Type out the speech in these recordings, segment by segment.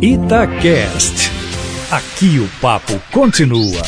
Itacast. Aqui o papo continua.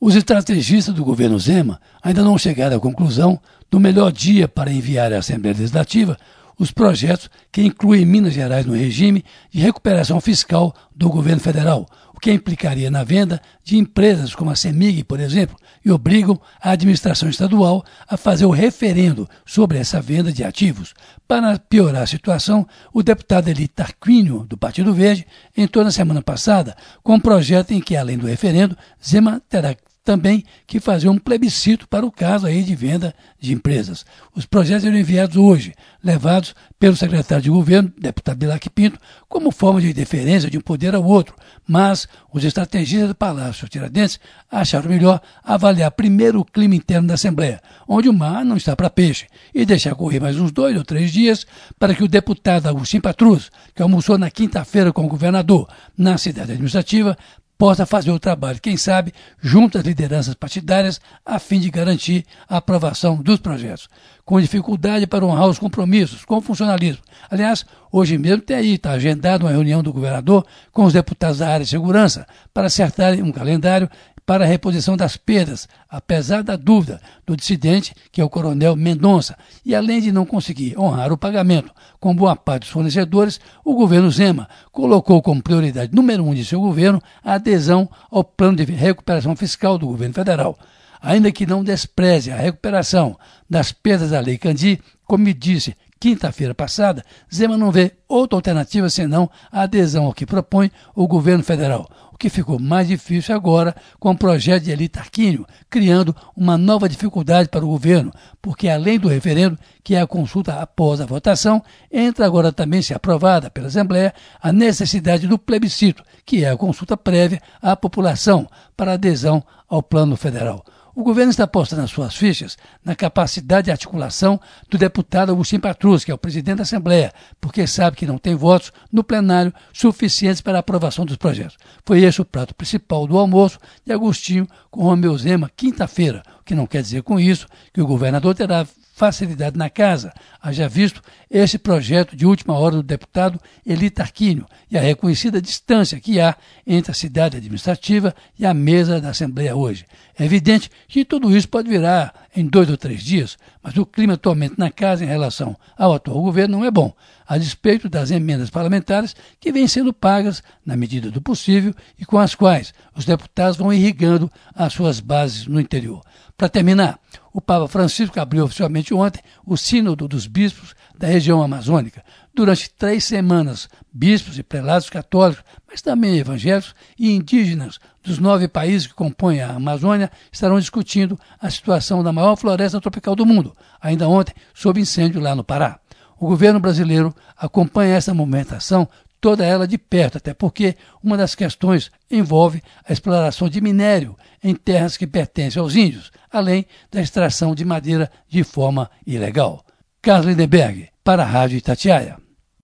Os estrategistas do governo Zema ainda não chegaram à conclusão do melhor dia para enviar à Assembleia Legislativa os projetos que incluem Minas Gerais no regime de recuperação fiscal do governo federal, o que implicaria na venda de empresas como a CEMIG, por exemplo, e obrigam a administração estadual a fazer o referendo sobre essa venda de ativos. Para piorar a situação, o deputado Eli Tarquínio, do Partido Verde, entrou na semana passada com um projeto em que, além do referendo, Zema terá também que fazer um plebiscito para o caso aí de venda de empresas. Os projetos serão enviados hoje, levados pelo secretário de governo, deputado Bilac Pinto, como forma de deferência de um poder ao outro, mas os estrategistas do Palácio Tiradentes acharam melhor avaliar primeiro o clima interno da Assembleia, onde o mar não está para peixe, e deixar correr mais uns dois ou três dias para que o deputado Agostinho Patrus, que almoçou na quinta-feira com o governador na cidade administrativa, possa fazer o trabalho, quem sabe, junto às lideranças partidárias, a fim de garantir a aprovação dos projetos. Com dificuldade para honrar os compromissos com o funcionalismo. Aliás, hoje mesmo tem aí, está agendada uma reunião do governador com os deputados da área de segurança para acertarem um calendário para a reposição das perdas, apesar da dúvida do dissidente, que é o coronel Mendonça. E além de não conseguir honrar o pagamento com boa parte dos fornecedores, o governo Zema colocou como prioridade número um de seu governo a adesão ao plano de recuperação fiscal do governo federal. Ainda que não despreze a recuperação das perdas da Lei Candi, como disse quinta-feira passada, Zema não vê outra alternativa senão a adesão ao que propõe o governo federal que ficou mais difícil agora com o projeto de Eli Tarquínio, criando uma nova dificuldade para o governo, porque além do referendo, que é a consulta após a votação, entra agora também, se aprovada pela Assembleia, a necessidade do plebiscito, que é a consulta prévia à população para adesão ao plano federal. O governo está apostando as suas fichas na capacidade de articulação do deputado Agostinho Patrus, que é o presidente da Assembleia, porque sabe que não tem votos no plenário suficientes para a aprovação dos projetos. Foi esse o prato principal do almoço de Agostinho com Romeu Zema, quinta-feira, o que não quer dizer com isso que o governador terá facilidade na casa, haja visto esse projeto de última hora do deputado Eli Tarquínio e a reconhecida distância que há entre a cidade administrativa e a mesa da Assembleia hoje. É evidente que tudo isso pode virar em dois ou três dias, mas o clima atualmente na casa em relação ao atual governo não é bom, a despeito das emendas parlamentares que vêm sendo pagas na medida do possível e com as quais os deputados vão irrigando as suas bases no interior. Para terminar, o Papa Francisco abriu oficialmente ontem o Sínodo dos Bispos da região amazônica. Durante três semanas, bispos e prelados católicos, mas também evangélicos e indígenas dos nove países que compõem a Amazônia estarão discutindo a situação da maior floresta tropical do mundo, ainda ontem sob incêndio lá no Pará. O governo brasileiro acompanha essa movimentação toda ela de perto, até porque uma das questões envolve a exploração de minério em terras que pertencem aos índios, além da extração de madeira de forma ilegal. Carlos Lindenberg, para a Rádio Itatiaia.